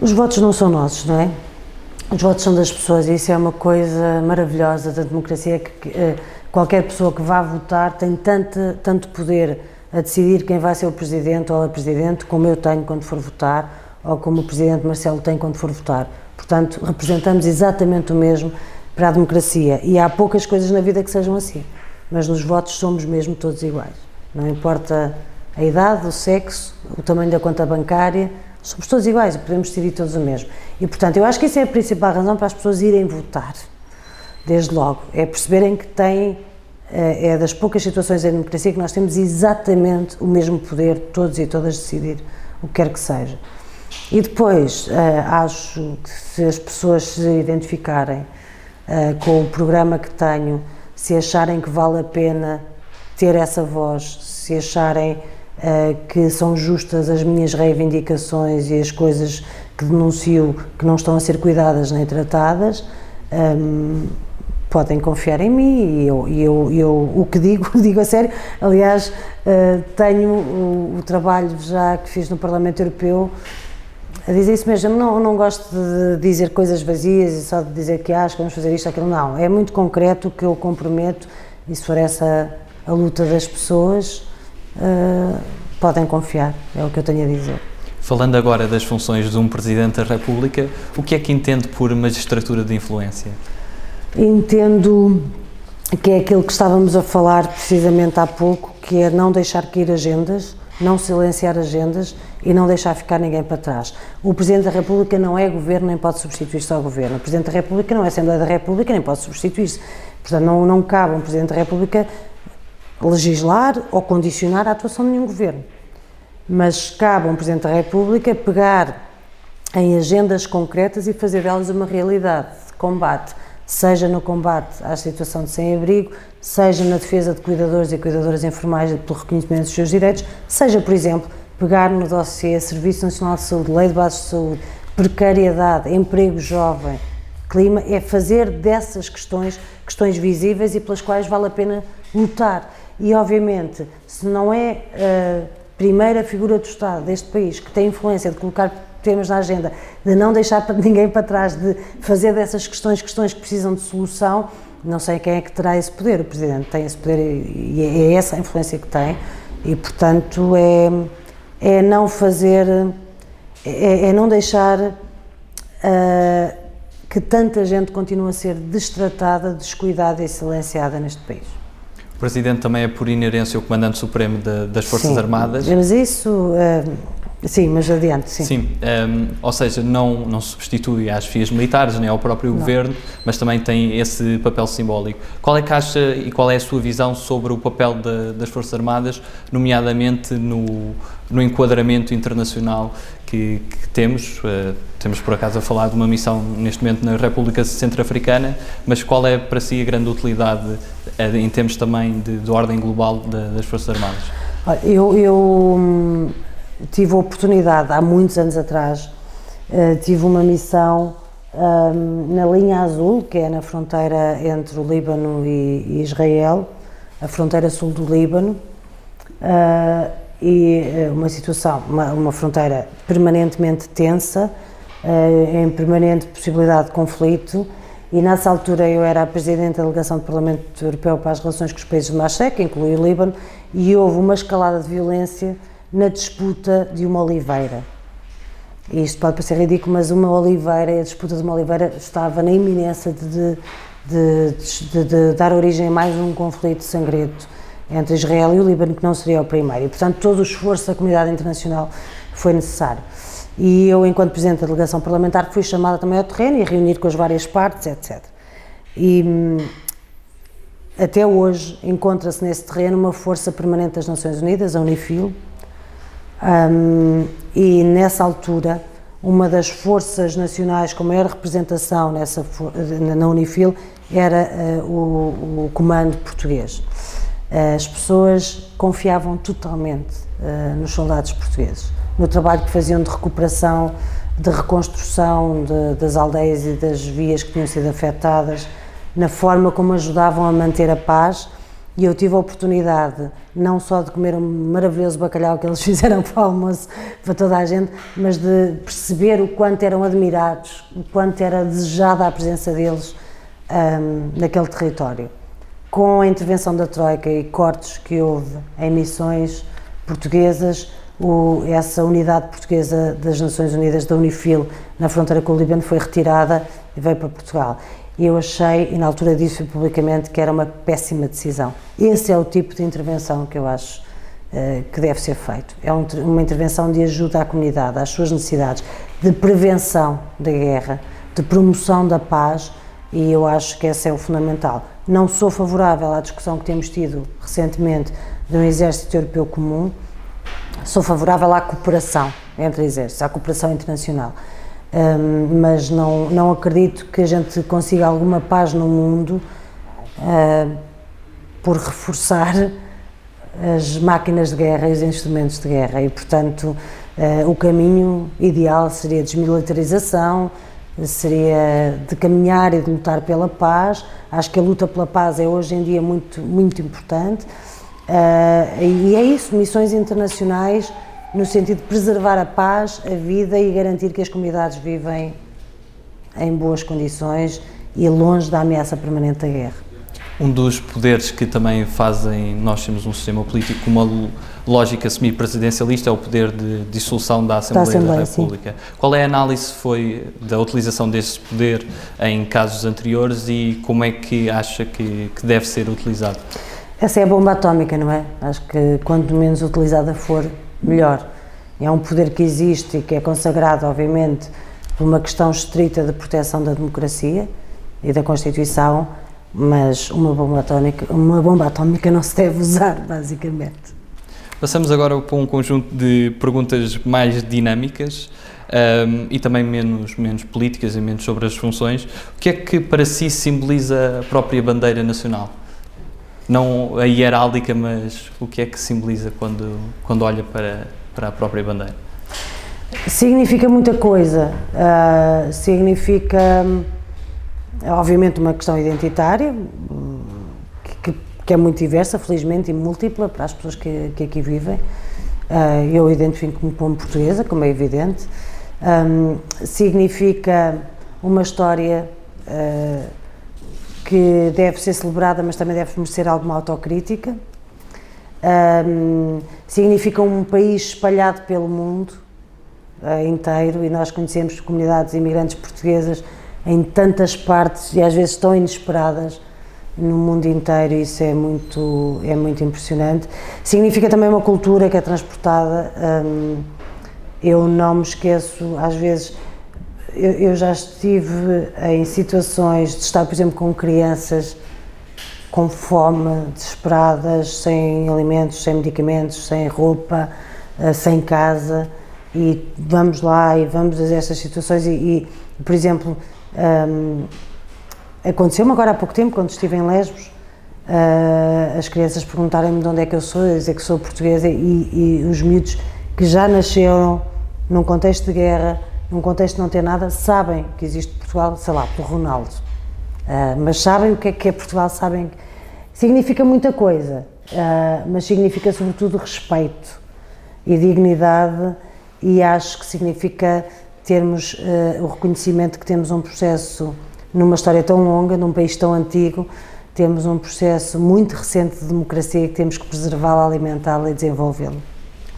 Os votos não são nossos, não é? Os votos são das pessoas e isso é uma coisa maravilhosa da democracia que, que eh, qualquer pessoa que vá votar tem tanto, tanto poder a decidir quem vai ser o presidente ou a presidente, como eu tenho quando for votar, ou como o presidente Marcelo tem quando for votar. Portanto, representamos exatamente o mesmo para a democracia. E há poucas coisas na vida que sejam assim, mas nos votos somos mesmo todos iguais. Não importa a idade, o sexo, o tamanho da conta bancária, somos todos iguais e podemos decidir todos o mesmo. E, portanto, eu acho que isso é a principal razão para as pessoas irem votar, desde logo. É perceberem que têm, eh, é das poucas situações da democracia que nós temos exatamente o mesmo poder, todos e todas, decidir o que quer que seja. E depois, eh, acho que se as pessoas se identificarem eh, com o programa que tenho, se acharem que vale a pena ter essa voz, se acharem que são justas as minhas reivindicações e as coisas que denuncio que não estão a ser cuidadas nem tratadas, um, ehm, podem confiar em mim e eu, eu, eu, o que digo, digo a sério. Aliás, uh, tenho o, o, trabalho já que fiz no Parlamento Europeu a dizer isso mesmo. Não, não gosto de dizer coisas vazias e só de dizer que acho que vamos fazer isto, aquilo. Não, é muito concreto que eu comprometo e se for essa a luta das pessoas, uh, podem confiar, é o que eu tenho a dizer. Falando agora das funções de um Presidente da República, o que é que entende por magistratura de influência? Entendo que é aquilo que estávamos a falar precisamente há pouco, que é não deixar cair agendas, não silenciar agendas e não deixar ficar ninguém para trás. O Presidente da República não é governo nem pode substituir-se ao governo. O Presidente da República não é Assembleia da República nem pode substituir-se. Portanto, não, não cabe a um Presidente da República legislar ou condicionar a atuação de nenhum governo. Mas cabe a um Presidente da República pegar em agendas concretas e fazer delas uma realidade de combate, seja no combate à situação de sem-abrigo, seja na defesa de cuidadores e cuidadoras informais pelo reconhecimento dos seus direitos, seja, por exemplo, pegar no dossiê Serviço Nacional de Saúde, Lei de Bases de Saúde, precariedade, emprego jovem, clima, é fazer dessas questões questões visíveis e pelas quais vale a pena lutar. E, obviamente, se não é a primeira figura do Estado deste país que tem influência de colocar temas na agenda, de não deixar ninguém para trás, de fazer dessas questões questões que precisam de solução, não sei quem é que terá esse poder. O Presidente tem esse poder e é essa a influência que tem, e, portanto, é, é não fazer, é, é não deixar. Uh, que tanta gente continua a ser destratada, descuidada e silenciada neste país. O Presidente também é, por inerência, o Comandante Supremo de, das Forças sim, Armadas. Mas isso, uh, sim, mas adiante, sim. Sim, um, ehm, ou seja, não, não substitui às FIAs militares, nem ao próprio não. Governo, mas também tem esse papel simbólico. Qual é que acha e qual é a sua visão sobre o papel de, das Forças Armadas, nomeadamente no, no enquadramento internacional que, que temos? Uh, temos por acaso a falar de uma missão neste momento na República Centro-Africana, mas qual é para si a grande utilidade eh, em termos também de, de ordem global das Forças Armadas? Eu, eu hum, tive a oportunidade, há muitos anos atrás, uh, tive uma missão um, na linha azul, que é na fronteira entre o Líbano e, e Israel, a fronteira sul do Líbano, uh, e uma situação, uma, uma fronteira permanentemente tensa, eh, em permanente possibilidade de conflito e nessa altura eu era a Presidente da Delegação do Parlamento Europeu para as relações com os países de Machec, que inclui o Líbano, e houve uma escalada de violência na disputa de uma oliveira. E isto pode parecer ridículo, mas uma oliveira, a disputa de uma oliveira estava na iminência de, de, de, de dar origem a mais um conflito sangrento entre Israel e o Líbano, que não seria o primeiro. E, portanto, todo o esforço da comunidade internacional foi necessário. E eu, enquanto Presidente da Delegação Parlamentar, fui chamada também ao terreno e a reunir com as várias partes, etc. E hum, até hoje encontra-se nesse terreno uma força permanente das Nações Unidas, a Unifil, um, e nessa altura uma das forças nacionais com maior representação nessa, na Unifil era uh, o, o, comando português. As pessoas confiavam totalmente uh, nos soldados portugueses no trabalho que faziam de recuperação, de reconstrução de, das aldeias e das vias que tinham sido afetadas, na forma como ajudavam a manter a paz. E eu tive a oportunidade não só de comer um maravilhoso bacalhau que eles fizeram para o almoço para toda a gente, mas de perceber o quanto eram admirados, o quanto era desejada a presença deles um, naquele território. Com a intervenção da Troika e cortes que houve em missões, portuguesas, o, essa unidade portuguesa das Nações Unidas, da Unifil, na fronteira com o Líbano, foi retirada e veio para Portugal. E eu achei, e na altura disse publicamente, que era uma péssima decisão. Esse é o tipo de intervenção que eu acho uh, que deve ser feito. É um, uma intervenção de ajuda à comunidade, às suas necessidades, de prevenção da guerra, de promoção da paz, e eu acho que esse é o fundamental. Não sou favorável à discussão que temos tido recentemente de um exército europeu comum, sou favorável à cooperação entre exércitos, à cooperação internacional. Um, mas não, não acredito que a gente consiga alguma paz no mundo uh, por reforçar as máquinas de guerra e os instrumentos de guerra. E, portanto, uh, o caminho ideal seria desmilitarização, seria de caminhar e de lutar pela paz. Acho que a luta pela paz é hoje em dia muito, muito importante. Uh, e é isso, missões internacionais no sentido de preservar a paz, a vida e garantir que as comunidades vivem em boas condições e longe da ameaça permanente da guerra. Um dos poderes que também fazem nós temos um sistema político uma lógica semi-presidencialista é o poder de dissolução da Assembleia da, Assembleia, da República. Sim. Qual é a análise foi da utilização desse poder em casos anteriores e como é que acha que, que deve ser utilizado? Essa é a bomba atómica, não é? Acho que quanto menos utilizada for, melhor. É um poder que existe e que é consagrado, obviamente, por uma questão estrita de proteção da democracia e da Constituição, mas uma bomba atómica, uma bomba atómica não se deve usar, basicamente. Passamos agora para um conjunto de perguntas mais dinâmicas um, e também menos, menos políticas e menos sobre as funções. O que é que para si simboliza a própria bandeira nacional? não a hieráldica, mas o que é que simboliza quando, quando olha para, para a própria bandeira? Significa muita coisa. Uh, significa, obviamente, uma questão identitária, que, é muito diversa, felizmente, e múltipla para as pessoas que, que aqui vivem. Uh, eu identifico-me como portuguesa, como é evidente. Um, significa uma história. Uh, que deve ser celebrada, mas também deve merecer alguma autocrítica. Um, significa um país espalhado pelo mundo uh, inteiro e nós conhecemos comunidades imigrantes portuguesas em tantas partes e às vezes tão inesperadas no mundo inteiro isso é muito, é muito impressionante. Significa também uma cultura que é transportada. Um, eu não me esqueço, às vezes, eu, eu, já estive em situações de estar, por exemplo, com crianças com fome, desesperadas, sem alimentos, sem medicamentos, sem roupa, eh, sem casa, e vamos lá e vamos a estas situações. E, e por exemplo, um, aconteceu-me agora há pouco tempo, quando estive em Lesbos, uh, as crianças perguntarem-me de onde é que eu sou, eu dizer que sou portuguesa, e, e os miúdos que já nasceram num contexto de guerra num contexto de não ter nada, sabem que existe Portugal, sei lá, pelo Ronaldo. Uh, mas sabem o que é que é Portugal, sabem. Significa muita coisa, uh, mas significa sobretudo respeito e dignidade, e acho que significa termos o reconhecimento que temos um processo, numa história tão longa, num país tão antigo, temos um processo muito recente de democracia e que temos que preservá-la, alimentá-la e desenvolvê-lo.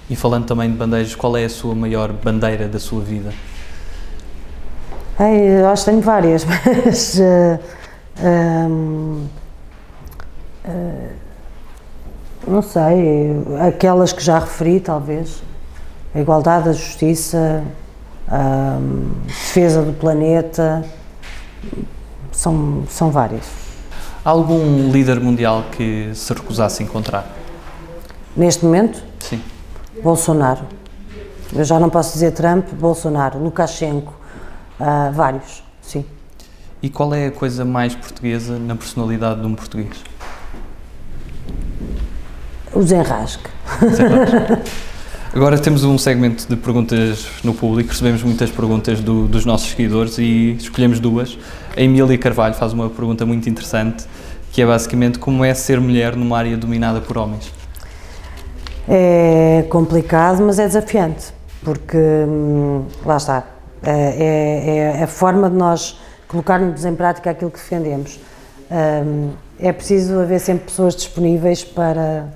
E falando também de bandeiras, qual é a sua maior bandeira da sua vida? Ai, eu acho que tenho várias, mas. Uh, um, uh, não sei, aquelas que já referi, talvez. A igualdade, a justiça, a defesa do planeta. São, são várias. Há algum líder mundial que se recusasse a encontrar? Neste momento? Sim. Bolsonaro. Eu já não posso dizer Trump, Bolsonaro, Lukashenko, Uh, vários, sim. E qual é a coisa mais portuguesa na personalidade de um português? O desenrasque. Agora temos um segmento de perguntas no público, recebemos muitas perguntas do, dos nossos seguidores e escolhemos duas. A Emília Carvalho faz uma pergunta muito interessante, que é basicamente como é ser mulher numa área dominada por homens? É complicado, mas é desafiante, porque hum, lá está, é, é, é, a forma de nós colocarmos em prática aquilo que defendemos. É preciso haver sempre pessoas disponíveis para,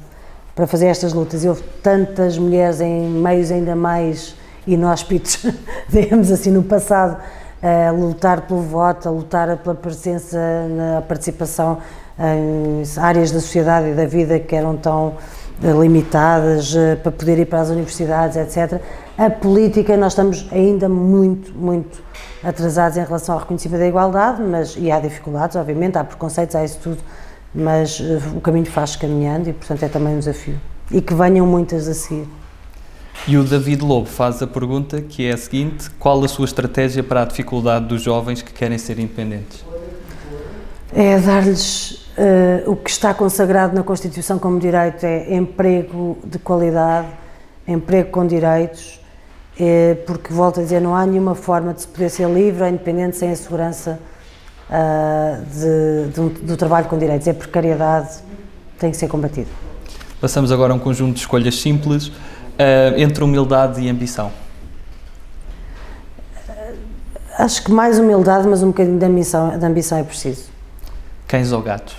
para fazer estas lutas. E houve tantas mulheres em meios ainda mais inóspitos, digamos assim, no passado, a lutar pelo voto, a lutar pela presença, na participação em áreas da sociedade e da vida que eram tão eh, limitadas eh, para poder ir para as universidades, etc. A política, nós estamos ainda muito, muito atrasados em relação ao reconhecimento da igualdade, mas, e há dificuldades, obviamente, há preconceitos, há isso tudo, mas uh, o caminho faz caminhando e, portanto, é também um desafio. E que venham muitas a seguir. E o David Lobo faz a pergunta que é a seguinte: qual a sua estratégia para a dificuldade dos jovens que querem ser independentes? É dar-lhes uh, o que está consagrado na Constituição como direito: é emprego de qualidade, emprego com direitos, é, porque, volto a dizer, não há nenhuma forma de se poder ser livre ou independente sem a segurança uh, de, um, do trabalho com direitos. É precariedade, tem que ser combatida. Passamos agora a um conjunto de escolhas simples uh, entre humildade e ambição. Acho que mais humildade, mas um bocadinho de ambição, de ambição é preciso. Cães ou gatos?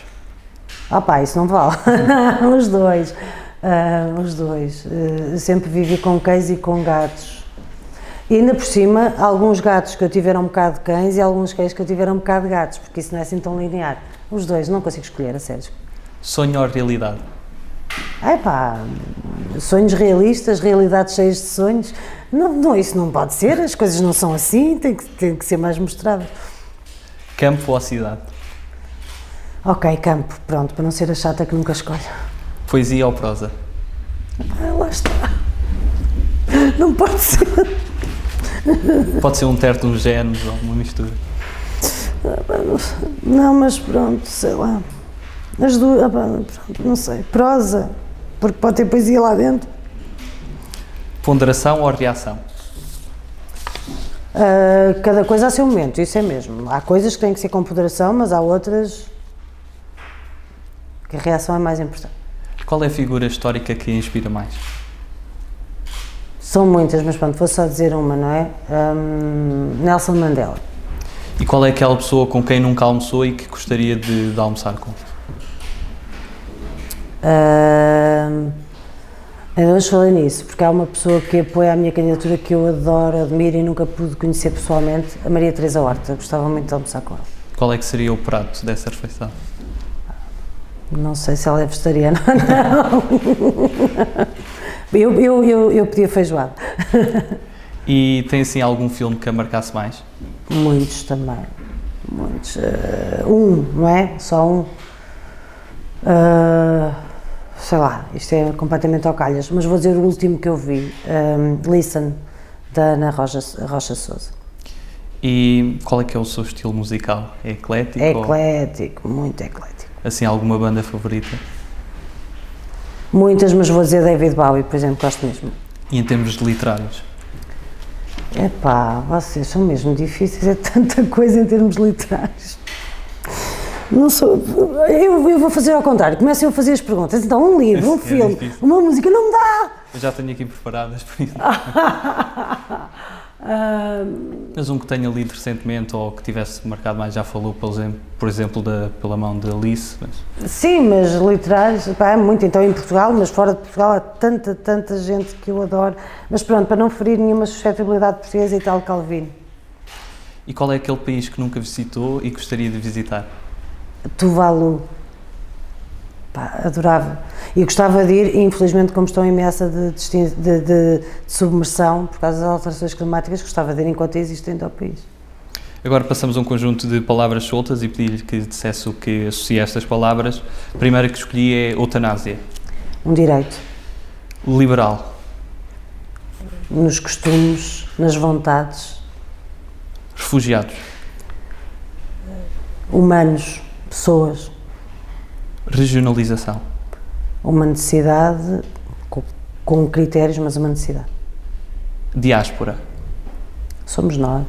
Ah pá, isso não vale. os dois. Uh, os dois. Uh, sempre vivi com cães e com gatos. E ainda por cima, alguns gatos que eu tiver um bocado de cães e alguns cães que eu tiver um bocado de gatos, porque isso não é assim tão linear. Os dois, não consigo escolher, a sério. Sonho ou realidade? É pá, sonhos realistas, realidades cheias de sonhos. Não, não, isso não pode ser, as coisas não são assim, tem que, tem que ser mais mostradas. Campo ou cidade? Ok, campo, pronto, para não ser a chata que nunca escolhe. Poesia ou prosa? Ah, lá está. Não pode ser. Pode ser um terto, um género ou uma mistura. Não, mas pronto, sei lá. As duas, ah, pronto, não sei. Prosa, porque pode ter poesia lá dentro. Ponderação ou reação? Uh, cada coisa a seu momento, isso é mesmo. Há coisas que têm que ser com ponderação, mas há outras que a reação é mais importante. Qual é a figura histórica que a inspira mais? São muitas, mas pronto, vou só dizer uma, não é? Um, Nelson Mandela. E qual é aquela pessoa com quem nunca almoçou e que gostaria de, de almoçar com? Uh, ainda hoje falei nisso, porque há uma pessoa que apoia a minha candidatura que eu adoro, admiro e nunca pude conhecer pessoalmente, a Maria Teresa Horta. Gostava muito de almoçar com ela. Qual é que seria o prato dessa refeição? Não sei se ela é vegetariana ou não. eu, eu, eu, eu pedia feijoada. E tem assim algum filme que a marcasse mais? Muitos também. Muitos. Uh, um, não é? Só um. Uh, sei lá, isto é completamente ao calhas, mas vou dizer o último que eu vi: um, Listen, da Ana Rocha, Rocha Souza. E qual é que é o seu estilo musical? É eclético? É eclético, ou... muito eclético. Assim, alguma banda favorita? Muitas, mas vou dizer David Bowie, por exemplo, gosto mesmo. E em termos de literários? Epá, vocês são mesmo difíceis, é tanta coisa em termos literários. Não sou. Eu, eu vou fazer ao contrário, comecem a fazer as perguntas. Então, um livro, um é filme, difícil. uma música, não me dá! Eu já tenho aqui preparadas por isso. Mas um que tenha lido recentemente ou que tivesse marcado mais, já falou, por exemplo, por exemplo da, pela mão de Alice. Mas... Sim, mas literários, pá, é muito então em Portugal, mas fora de Portugal há tanta, tanta gente que eu adoro. Mas pronto, para não ferir nenhuma suscetibilidade portuguesa e tal, Calvino. E qual é aquele país que nunca visitou e gostaria de visitar? Tuvalu. Pá, adorava. E gostava de ir, e infelizmente, como estão em ameaça de, de, de, de, submersão por causa das alterações climáticas, gostava de ir enquanto existem ao país. Agora passamos a um conjunto de palavras soltas e pedi-lhe que dissesse o que associa a estas palavras. A primeira que escolhi é eutanásia. Um direito. Liberal. Nos costumes, nas vontades. Refugiados. Humanos, pessoas. Regionalização. Uma necessidade com, com critérios, mas uma necessidade. Diáspora. Somos nós.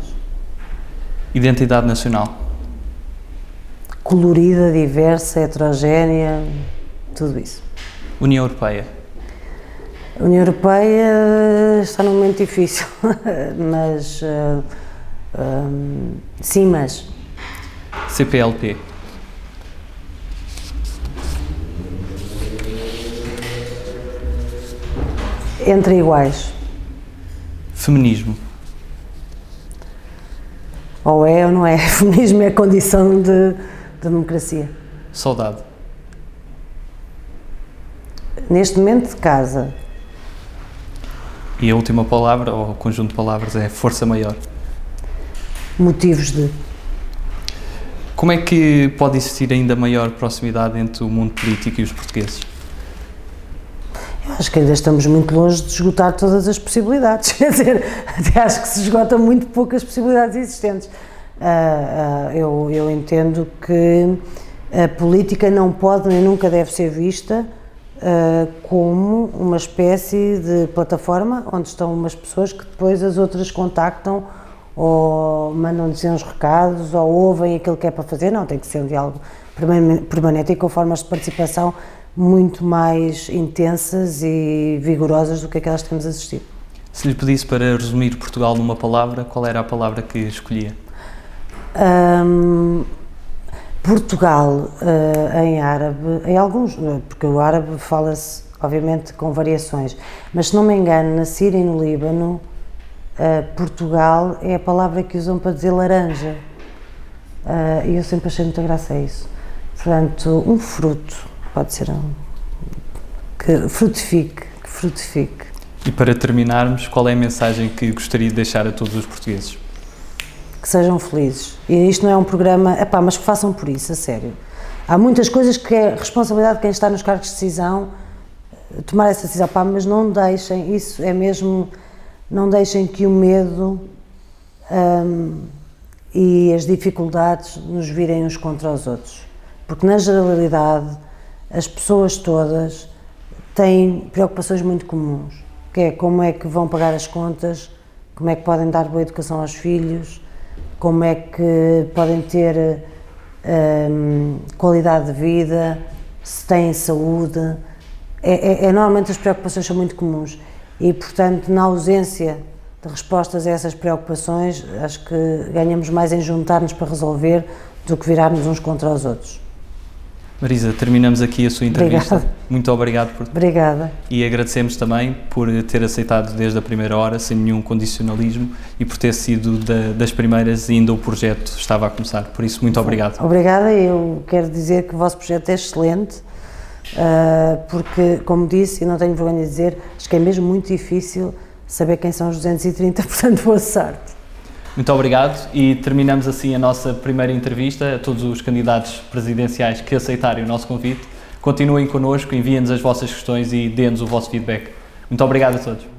Identidade nacional. Colorida, diversa, heterogénea, tudo isso. União Europeia. A União Europeia está num momento difícil, mas. Uh, um, sim, mas. CPLP. Entre iguais. Feminismo. Ou é ou não é. Feminismo é condição de, de democracia. Saudade. Neste momento, de casa. E a última palavra, ou conjunto de palavras, é força maior. Motivos de. Como é que pode existir ainda maior proximidade entre o mundo político e os portugueses? Acho que ainda estamos muito longe de esgotar todas as possibilidades. Quer dizer, até acho que se esgota muito poucas possibilidades existentes. Uh, uh, eu, eu entendo que a política não pode nem nunca deve ser vista uh, como uma espécie de plataforma onde estão umas pessoas que depois as outras contactam ou mandam dizer uns recados ou ouvem aquilo que é para fazer. Não, tem que ser um diálogo permanente e com formas de participação muito mais intensas e vigorosas do que aquelas que temos assistido. Se lhe pedisse para resumir Portugal numa palavra, qual era a palavra que escolhia? Um, Portugal uh, em árabe, em alguns, porque o árabe fala-se obviamente com variações, mas se não me engano, na Síria e no Líbano, uh, Portugal é a palavra que usam para dizer laranja. Uh, e eu sempre achei muita graça a isso. Portanto, um fruto, pode ser um. que frutifique, que frutifique. E para terminarmos, qual é a mensagem que gostaria de deixar a todos os portugueses? que sejam felizes. E isto não é um programa, epá, mas que façam por isso, a sério. Há muitas coisas que é responsabilidade de quem está nos cargos de decisão eh, tomar essa decisão, pá, mas não deixem, isso é mesmo, não deixem que o medo hum, e as dificuldades nos virem uns contra os outros. Porque na generalidade as pessoas todas têm preocupações muito comuns, que é como é que vão pagar as contas, como é que podem dar boa educação aos filhos, como é que podem ter um, qualidade de vida, se têm saúde. É, é, é, normalmente as preocupações são muito comuns e, portanto, na ausência de respostas a essas preocupações, acho que ganhamos mais em juntar-nos para resolver do que virarmos uns contra os outros. Marisa, terminamos aqui a sua entrevista. Obrigada. Muito obrigado por. Obrigada. E agradecemos também por ter aceitado desde a primeira hora, sem nenhum condicionalismo, e por ter sido da, das primeiras e ainda o projeto estava a começar. Por isso, muito obrigado. Obrigada. Eu quero dizer que o vosso projeto é excelente, uh, porque, como disse, e não tenho vergonha de dizer, acho que é mesmo muito difícil saber quem são os 230, portanto, boa sorte. Muito obrigado e terminamos assim a nossa primeira entrevista a todos os candidatos presidenciais que aceitarem o nosso convite. Continuem connosco, enviem-nos as vossas questões e dê-nos o vosso feedback. Muito obrigado a todos.